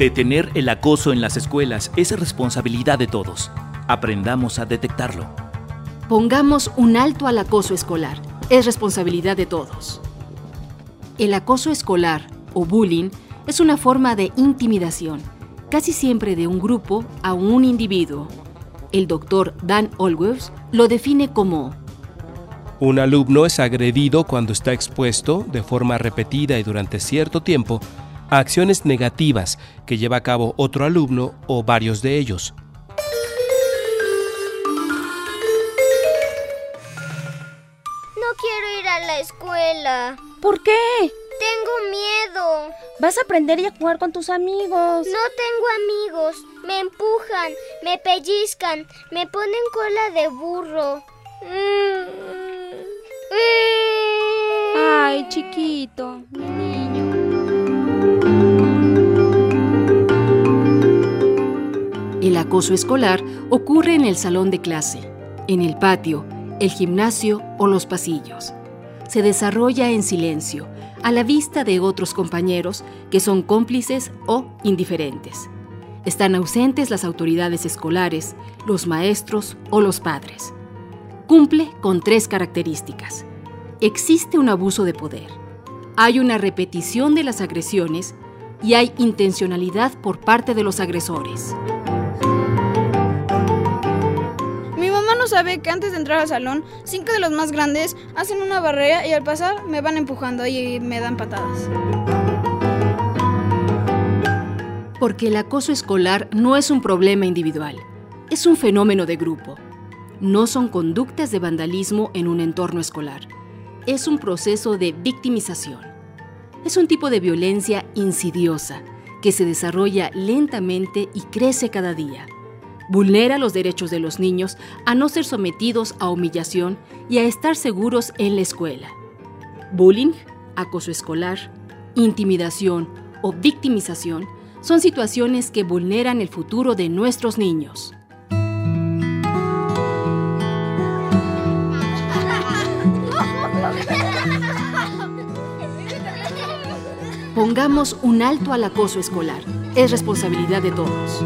Detener el acoso en las escuelas es responsabilidad de todos. Aprendamos a detectarlo. Pongamos un alto al acoso escolar. Es responsabilidad de todos. El acoso escolar o bullying es una forma de intimidación, casi siempre de un grupo a un individuo. El doctor Dan Olworth lo define como un alumno es agredido cuando está expuesto, de forma repetida y durante cierto tiempo, a acciones negativas que lleva a cabo otro alumno o varios de ellos. No quiero ir a la escuela. ¿Por qué? Tengo miedo. Vas a aprender y a jugar con tus amigos. No tengo amigos. Me empujan, me pellizcan, me ponen cola de burro. Mm. Ay, chiquito, acoso escolar ocurre en el salón de clase, en el patio, el gimnasio o los pasillos. Se desarrolla en silencio, a la vista de otros compañeros que son cómplices o indiferentes. Están ausentes las autoridades escolares, los maestros o los padres cumple con tres características. Existe un abuso de poder, hay una repetición de las agresiones y hay intencionalidad por parte de los agresores. Sabe que antes de entrar al salón, cinco de los más grandes hacen una barrera y al pasar me van empujando y me dan patadas. Porque el acoso escolar no es un problema individual, es un fenómeno de grupo no son conductas de vandalismo en un entorno escolar. Es un proceso de victimización. Es un tipo de violencia insidiosa que se desarrolla lentamente y crece cada día. Vulnera los derechos de los niños a no ser sometidos a humillación y a estar seguros en la escuela. Bullying, acoso escolar, intimidación o victimización son situaciones que vulneran el futuro de nuestros niños. Pongamos un alto al acoso escolar. Es responsabilidad de todos.